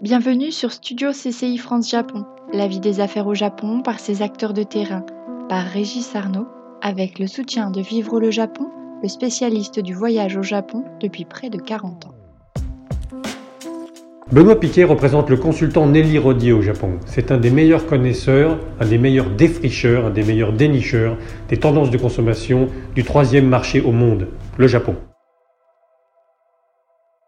Bienvenue sur Studio CCI France Japon, la vie des affaires au Japon par ses acteurs de terrain, par Régis Arnaud, avec le soutien de Vivre le Japon, le spécialiste du voyage au Japon depuis près de 40 ans. Benoît Piquet représente le consultant Nelly Rodier au Japon. C'est un des meilleurs connaisseurs, un des meilleurs défricheurs, un des meilleurs dénicheurs des tendances de consommation du troisième marché au monde, le Japon.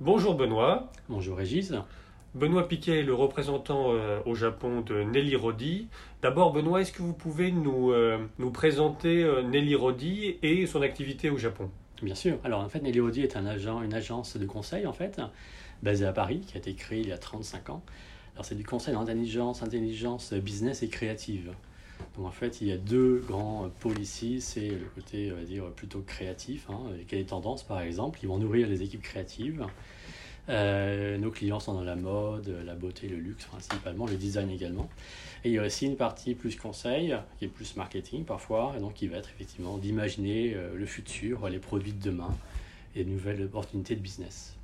Bonjour Benoît. Bonjour Régis. Benoît Piquet est le représentant euh, au Japon de Nelly Rodi. D'abord, Benoît, est-ce que vous pouvez nous, euh, nous présenter euh, Nelly Rodi et son activité au Japon? Bien sûr. Alors, en fait, Nelly Rodi est un agent, une agence de conseil, en fait, basée à Paris, qui a été créée il y a 35 ans. Alors, c'est du conseil en intelligence, intelligence business et créative. Donc, en fait, il y a deux grands pôles ici. C'est le côté, on va dire, plutôt créatif. Hein, quelles tendances, par exemple? Ils vont nourrir les équipes créatives. Euh, nos clients sont dans la mode, la beauté, le luxe principalement, le design également. Et il y a aussi une partie plus conseil, qui est plus marketing parfois, et donc qui va être effectivement d'imaginer euh, le futur, les produits de demain et de nouvelles opportunités de business.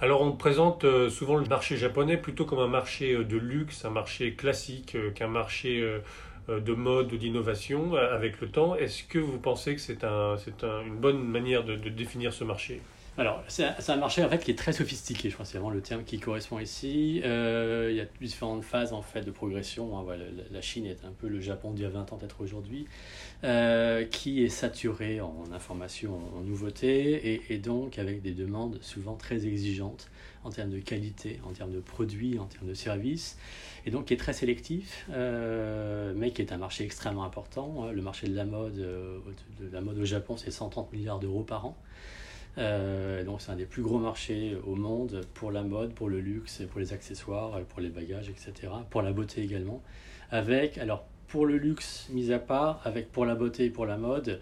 Alors on présente euh, souvent le marché japonais plutôt comme un marché de luxe, un marché classique qu'un marché de mode ou d'innovation avec le temps. Est-ce que vous pensez que c'est un, une bonne manière de définir ce marché? Alors, c'est un marché en fait qui est très sophistiqué, je crois, c'est vraiment le terme qui correspond ici. Euh, il y a différentes phases en fait de progression. Hein. la Chine est un peu le Japon d'il y a 20 ans, peut-être aujourd'hui, euh, qui est saturé en informations, en nouveautés, et, donc avec des demandes souvent très exigeantes en termes de qualité, en termes de produits, en termes de services, et donc qui est très sélectif, euh, mais qui est un marché extrêmement important. Le marché de la mode, de la mode au Japon, c'est 130 milliards d'euros par an. Euh, donc c'est un des plus gros marchés au monde pour la mode, pour le luxe, pour les accessoires, pour les bagages, etc. Pour la beauté également. Avec, alors pour le luxe mis à part, avec pour la beauté et pour la mode,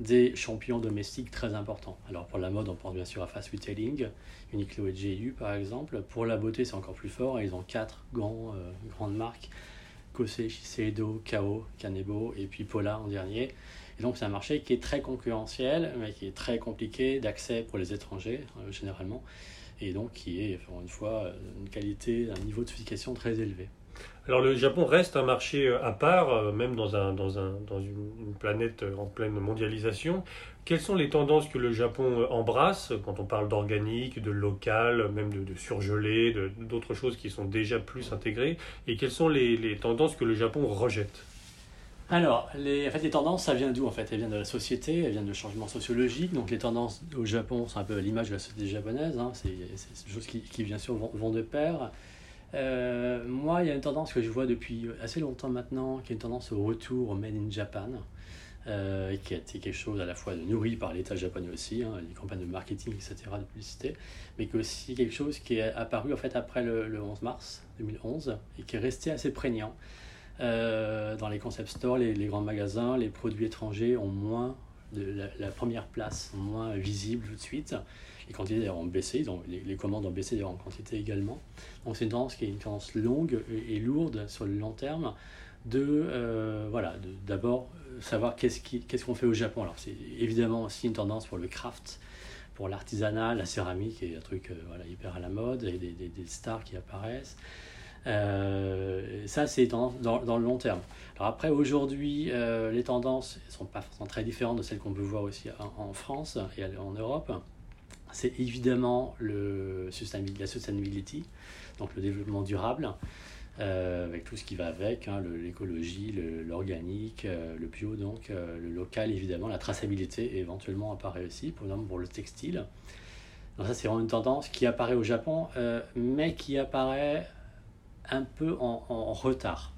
des champions domestiques très importants. Alors pour la mode, on pense bien sûr à Fast Retailing, Uniqlo et GU par exemple. Pour la beauté, c'est encore plus fort. Ils ont quatre euh, grandes marques Kosei, Shiseido, Kao, Kanebo et puis Pola en dernier. Et donc c'est un marché qui est très concurrentiel, mais qui est très compliqué d'accès pour les étrangers euh, généralement, et donc qui est, encore une fois, euh, une qualité, un niveau de sophistication très élevé. Alors le Japon reste un marché euh, à part, même dans, un, dans, un, dans une, planète en pleine mondialisation. Quelles sont les tendances que le Japon embrasse quand on parle d'organique, de local, même de, de surgelé, d'autres choses qui sont déjà plus intégrées? Et quelles sont les, les tendances que le Japon rejette? Alors, les, en fait, les tendances, ça vient d'où en fait? Elles viennent de la société, elles viennent de changement sociologique. Donc les tendances au Japon sont un peu l'image de la société japonaise. Hein. C'est des choses qui, qui, bien sûr, vont, de pair. Euh, moi, il y a une tendance que je vois depuis assez longtemps maintenant, qui est une tendance au retour au Made in Japan, euh, qui a été quelque chose à la fois nourri par l'État japonais aussi, hein, les campagnes de marketing, etc., de publicité, mais qui est aussi quelque chose qui est apparu en fait après le, le 11 mars 2011 et qui est resté assez prégnant. Euh, dans les concept stores, les, grands magasins, les produits étrangers ont moins la, première place, moins visible tout de suite. Les quantités ont baissé, les, commandes ont baissé en quantité également. Donc c'est une tendance qui est une tendance longue et, lourde sur le long terme de euh, voilà d'abord savoir qu'est-ce qu'on fait au Japon. Alors c'est évidemment aussi une tendance pour le craft, pour l'artisanat, la céramique est un truc euh, voilà, hyper à la mode et des, des stars qui apparaissent. Euh, ça, c'est dans, le long terme. Alors après, aujourd'hui, euh, les tendances ne sont pas forcément très différentes de celles qu'on peut voir aussi en, France et en Europe. C'est évidemment le la sustainability, donc le développement durable, euh, avec tout ce qui va avec, hein, l'écologie, l'organique, le bio, donc le local, évidemment, la traçabilité éventuellement apparaît aussi, par exemple pour le textile. Donc ça, c'est vraiment une tendance qui apparaît au Japon, mais qui apparaît un peu en, retard.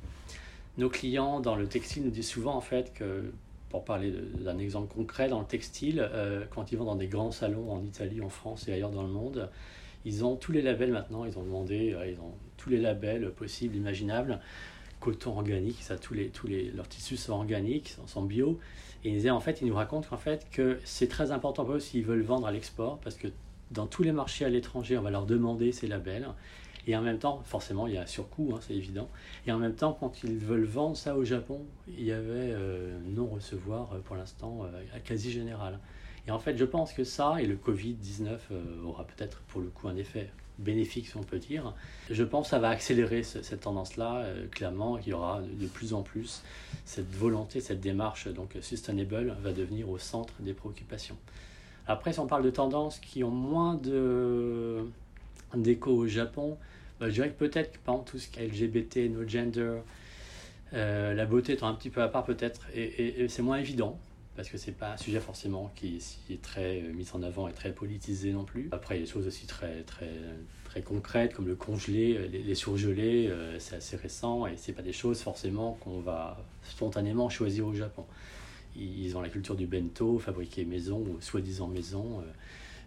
Nos clients dans le textile nous disent souvent en fait que, pour parler d'un exemple concret, dans le textile, euh, quand ils vont dans des grands salons en Italie, en France et ailleurs dans le monde, ils ont tous les labels maintenant, ils ont demandé, euh, ils ont tous les labels possibles, imaginables, coton organique, ça, tous les, tous les, leurs tissus sont organiques, sont bio. Et ils, en fait, ils nous racontent qu'en fait, que c'est très important pour eux s'ils veulent vendre à l'export, parce que dans tous les marchés à l'étranger, on va leur demander ces labels. Et en même temps, forcément, il y a un surcoût, hein, c'est évident. Et en même temps, quand ils veulent vendre ça au Japon, il y avait euh, non-recevoir euh, pour l'instant euh, quasi général. Et en fait, je pense que ça et le Covid-19 aura peut-être pour le coup un effet bénéfique, si on peut dire. Je pense que ça va accélérer cette tendance-là. Euh, clairement, il y aura de plus en plus cette volonté, cette démarche donc sustainable va devenir au centre des préoccupations. Après, si on parle de tendances qui ont moins de d'écho au Japon, bah, je dirais que peut-être par tout ce qui est LGBT, no gender, euh, la beauté étant un petit peu à part peut-être, et c'est moins évident parce que c'est pas un sujet forcément qui, est très euh, mis en avant et très politisé non plus. Après, il y a des choses aussi très, très, très concrètes comme le congelé, euh, les, surgelés, euh, c'est assez récent et c'est pas des choses forcément qu'on va spontanément choisir au Japon. Ils ont la culture du bento, fabriqué maison ou soi-disant maison.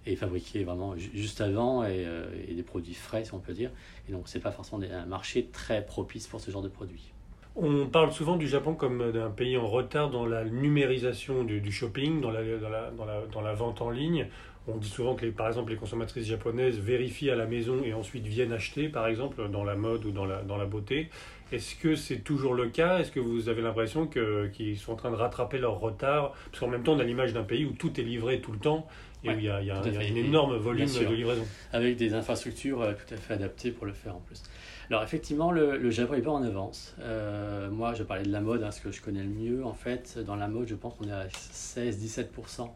Et fabriqué vraiment juste avant et, et, des produits frais si on peut dire et donc c'est pas forcément un marché très propice pour ce genre de produits on parle souvent du Japon comme d'un pays en retard dans la numérisation du, shopping, dans la, dans, la, vente en ligne. On dit souvent que, les, par exemple, les consommatrices japonaises vérifient à la maison et ensuite viennent acheter, par exemple, dans la mode ou dans la, dans la beauté. Est-ce que c'est toujours le cas? Est-ce que vous avez l'impression qu'ils sont en train de rattraper leur retard? Parce qu'en même temps, on a l'image d'un pays où tout est livré tout le temps et où il y a, il y a, un énorme volume de livraison. Avec des infrastructures euh, tout à fait adaptées pour le faire en plus. Alors effectivement, le, Japon est pas en avance. Euh, moi, je parlais de la mode, hein, ce que je connais le mieux. En fait, dans la mode, je pense qu'on est à 16-17%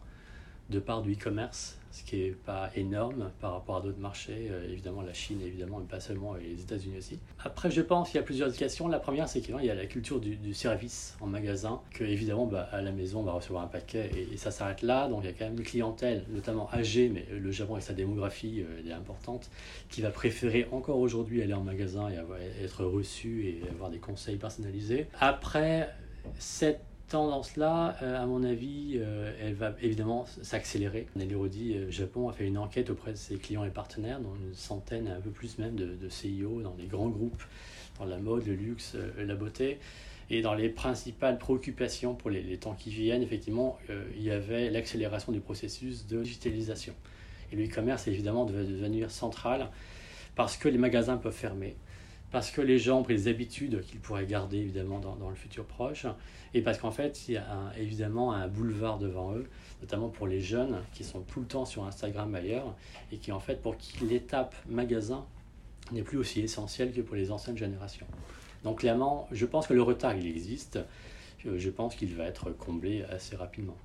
de part du e-commerce, ce qui n'est pas énorme par rapport à d'autres marchés, euh, évidemment la Chine, évidemment, mais pas seulement, et les États-Unis aussi. Après, je pense qu'il y a plusieurs indications. La première, c'est qu'il y a la culture du, service en magasin, que évidemment, bah, à la maison, on va recevoir un paquet et, ça s'arrête là. Donc, il y a quand même une clientèle, notamment âgée, mais le Japon et sa démographie, euh, elle est importante, qui va préférer encore aujourd'hui aller en magasin et être reçu et avoir des conseils personnalisés. Après, cette tendance-là, euh, à mon avis, euh, elle va évidemment s'accélérer. Nelly Rodi, euh, Japon, a fait une enquête auprès de ses clients et partenaires, dont une centaine, un peu plus même, de, CIO dans des grands groupes, dans la mode, le luxe, la beauté. Et dans les principales préoccupations pour les, les temps qui viennent, effectivement, il y avait l'accélération du processus de digitalisation. Et le e-commerce, évidemment, devait devenir central parce que les magasins peuvent fermer parce que les gens ont pris des habitudes qu'ils pourraient garder évidemment dans, le futur proche, et parce qu'en fait, il y a évidemment un boulevard devant eux, notamment pour les jeunes qui sont tout le temps sur Instagram ailleurs, et qui en fait, pour qui l'étape magasin n'est plus aussi essentielle que pour les anciennes générations. Donc clairement, je pense que le retard, il existe, je pense qu'il va être comblé assez rapidement.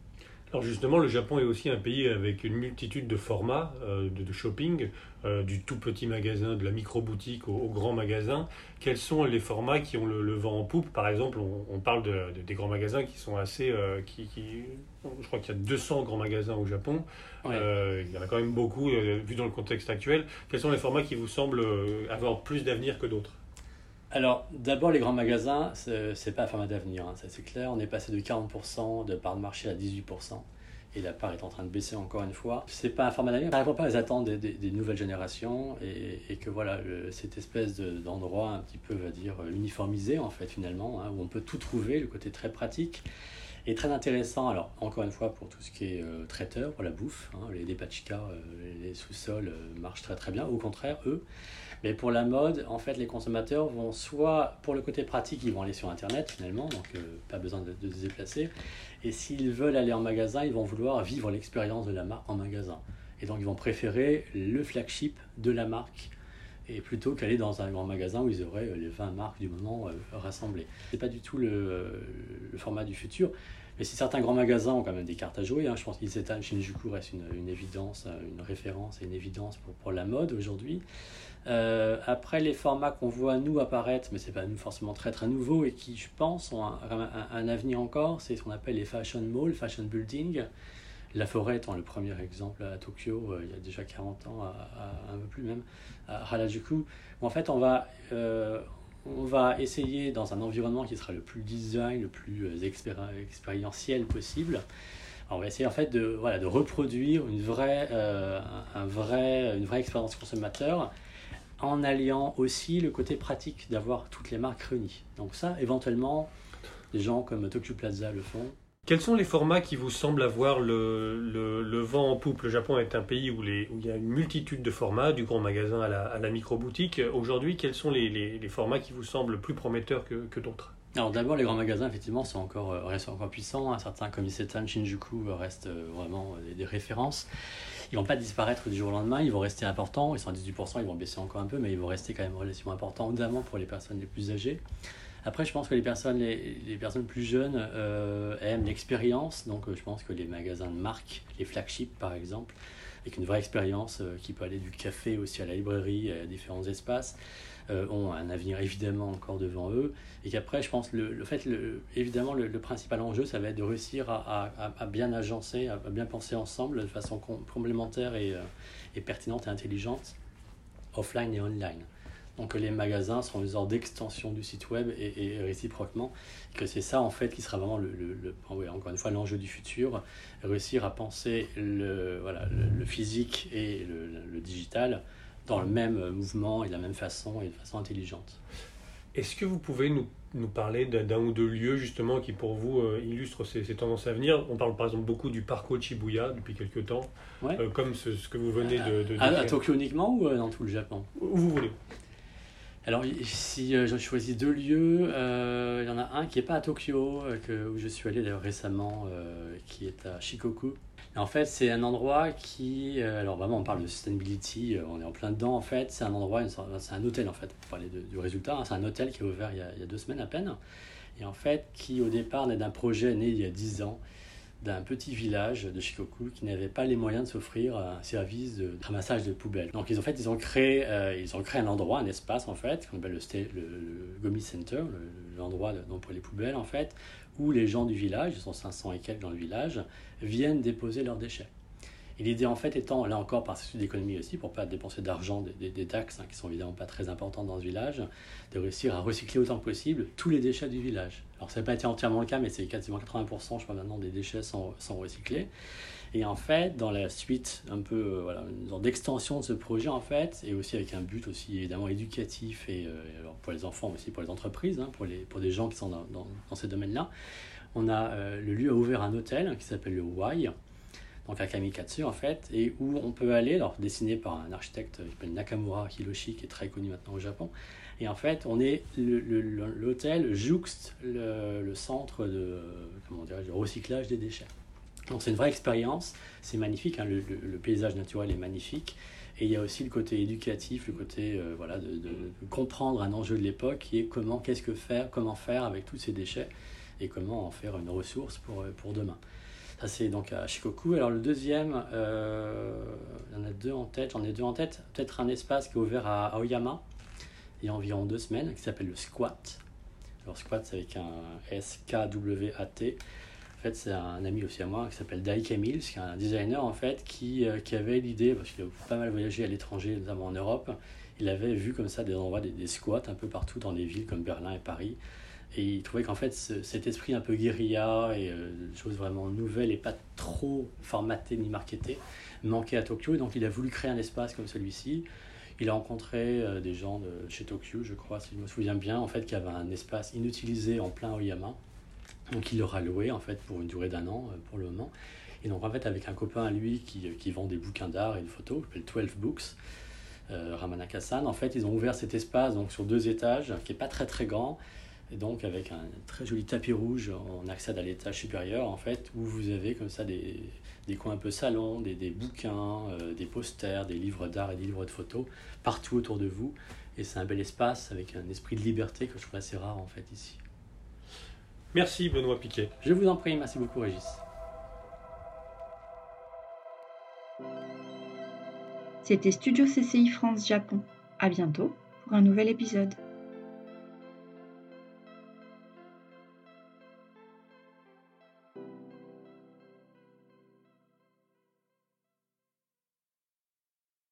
Alors justement, le Japon est aussi un pays avec une multitude de formats euh, de, shopping, euh, du tout petit magasin, de la micro-boutique au, grand magasin. Quels sont les formats qui ont le, vent en poupe? Par exemple, on, parle de, des grands magasins qui sont assez... Euh, qui, je crois qu'il y a 200 grands magasins au Japon. il y en a quand même beaucoup, vu dans le contexte actuel. Quels sont les formats qui vous semblent avoir plus d'avenir que d'autres? Alors, d'abord, les grands magasins, c'est pas un format d'avenir, hein, ça c'est clair. On est passé de 40% de part de marché à 18%. Et la part est en train de baisser encore une fois. C'est pas un format d'avenir. Ça répond pas aux attentes des, nouvelles générations et, que voilà, cette espèce d'endroit un petit peu, va dire, uniformisé en fait finalement, hein, où on peut tout trouver, le côté très pratique est très intéressant. Alors, encore une fois, pour tout ce qui est euh, traiteur, pour la bouffe, hein, les dépachika, euh, les, sous-sols euh, marchent très très bien. Au contraire, eux. Mais pour la mode, en fait, les consommateurs vont soit, pour le côté pratique, ils vont aller sur Internet finalement, donc pas besoin de, de, se déplacer. Et s'ils veulent aller en magasin, ils vont vouloir vivre l'expérience de la marque en magasin. Et donc, ils vont préférer le flagship de la marque et plutôt qu'aller dans un grand magasin où ils auraient les 20 marques du moment rassemblées. C'est pas du tout le, le, format du futur. Mais si certains grands magasins ont quand même des cartes à jouer, hein, je pense qu'Isetan Shinjuku reste une, une, évidence, euh, une référence et une évidence pour, pour la mode aujourd'hui. Euh, après, les formats qu'on voit nous apparaître, mais c'est pas forcément très très nouveau et qui, je pense, ont un, un, avenir encore, c'est ce qu'on appelle les fashion malls, fashion building. La forêt étant le premier exemple à Tokyo, euh, il y a déjà 40 ans, un peu plus même, à Harajuku, en fait on va, euh, on va essayer dans un environnement qui sera le plus design, le plus euh, expérientiel possible. on va essayer en fait de, voilà, de reproduire une vraie, un vrai, une vraie expérience consommateur en alliant aussi le côté pratique d'avoir toutes les marques réunies. Donc ça, éventuellement, des gens comme Tokyo Plaza le font. Quels sont les formats qui vous semblent avoir le, le, vent en poupe? Le Japon est un pays où, il y a une multitude de formats, du grand magasin à la, micro-boutique. Aujourd'hui, quels sont les, les, formats qui vous semblent plus prometteurs que, que d'autres? Alors d'abord, les grands magasins, effectivement, sont encore, euh, restent encore puissants. Hein. Certains, comme Isetan, Shinjuku, restent vraiment des, des références. Ils vont pas disparaître du jour au lendemain, ils vont rester importants. Ils sont à 18%, ils vont baisser encore un peu, mais ils vont rester quand même relativement importants, notamment pour les personnes les plus âgées. Après, je pense que les personnes les, personnes plus jeunes euh, aiment l'expérience. Donc, je pense que les magasins de marque, les flagships par exemple, avec une vraie expérience euh, qui peut aller du café aussi à la librairie, à différents espaces, euh, ont un avenir évidemment encore devant eux. Et qu'après, je pense, le, le fait, évidemment, le, principal enjeu, ça va être de réussir à, bien agencer, à, bien penser ensemble de façon complémentaire et pertinente et intelligente, offline et online. Donc les magasins seront une sorte d'extension du site web et, réciproquement. que c'est ça en fait qui sera vraiment le, le, encore une fois l'enjeu du futur, réussir à penser le, voilà, le, physique et le, digital dans le même mouvement et de la même façon et de façon intelligente. Est-ce que vous pouvez nous, nous parler d'un ou deux lieux justement qui pour vous euh, illustrent ces, ces, tendances à venir? On parle par exemple beaucoup du parcours Shibuya depuis quelques temps, euh, comme ce, ce, que vous venez de, de, à, à, Tokyo uniquement ou euh, dans tout le Japon? Où vous voulez. Alors, si euh, je choisis deux lieux, euh, il y en a un qui n'est pas à Tokyo, euh, que, où je suis allé récemment, qui est à Shikoku. en fait, c'est un endroit qui. alors, vraiment, on parle de sustainability, on est en plein dedans, en fait. C'est un endroit, c'est un hôtel, en fait, pour parler du résultat. C'est un hôtel qui est ouvert il y, a, il y, a, deux semaines à peine. Et en fait, qui au départ naît d'un projet né il y a dix ans d'un petit village de Shikoku qui n'avait pas les moyens de s'offrir un service de ramassage de poubelles. Donc ils, fait, ont créé, euh, ils ont créé un endroit, un espace en fait, qu'on appelle le, le, le, Gomi Center, l'endroit pour les poubelles en fait, où les gens du village, ils sont 500 et quelques dans le village, viennent déposer leurs déchets. Et l'idée en fait étant, là encore par souci d'économie aussi, pour pas dépenser d'argent, des, taxes hein, qui sont évidemment pas très importantes dans ce village, de réussir à recycler autant que possible tous les déchets du village. Alors ça n'a pas été entièrement le cas, mais c'est quasiment 80% je crois maintenant des déchets sont, sont recyclés. Et en fait, dans la suite un peu euh, voilà, d'extension de ce projet en fait, et aussi avec un but aussi évidemment éducatif et euh, pour les enfants aussi pour les entreprises, hein, pour, les, des gens qui sont dans, dans, dans ces domaines-là, on a euh, le lieu a ouvert un hôtel qui s'appelle le Y donc à en fait, et où on peut aller, alors dessiné par un architecte qui s'appelle Nakamura Hiroshi, qui est très connu maintenant au Japon. Et en fait, on est l'hôtel jouxte le, centre de comment de recyclage des déchets. Donc c'est une vraie expérience, c'est magnifique, hein, le, le, paysage naturel est magnifique. Et il y a aussi le côté éducatif, le côté euh, voilà, de, de, comprendre un enjeu de l'époque qui est comment, qu'est-ce que faire, comment faire avec tous ces déchets et comment en faire une ressource pour, pour demain. Ça, c'est donc à Shikoku. Alors, le deuxième, euh, il y en a deux en tête. J'en ai deux en tête. Peut-être un espace qui est ouvert à Aoyama il y a environ deux semaines, qui s'appelle le Squat. Alors, Squat, c'est avec un S-K-W-A-T. En fait, c'est un ami aussi à moi qui s'appelle Daik Mills, qui est un designer en fait, qui, euh, qui avait l'idée, parce qu'il a pas mal voyagé à l'étranger, notamment en Europe, il avait vu comme ça des endroits, des, des squats un peu partout dans des villes comme Berlin et Paris. Et il trouvait qu'en fait, cet esprit un peu guérilla et euh, choses vraiment nouvelles et pas trop formatées ni marketées manquait à Tokyo. Et donc, il a voulu créer un espace comme celui-ci. Il a rencontré euh, des gens de chez Tokyo, je crois, si je me souviens bien, en fait, qui avait un espace inutilisé en plein Oyama. Donc, il leur a loué, en fait, pour une durée d'un an, euh, pour le moment. Et donc, en fait, avec un copain à lui qui, qui vend des bouquins d'art et de photos, qui s'appelle 12 Books, euh, Ramanaka-san, en fait, ils ont ouvert cet espace donc, sur deux étages, qui n'est pas très très grand, et donc avec un très joli tapis rouge, on accède à l'étage supérieur en fait, où vous avez comme ça des, des coins un peu salon, des, des bouquins, euh, des posters, des livres d'art et des livres de photos partout autour de vous. Et c'est un bel espace avec un esprit de liberté que je trouve assez rare en fait ici. Merci Benoît Piquet. Je vous en prie, merci beaucoup Régis. C'était Studio CCI France Japon. À bientôt pour un nouvel épisode.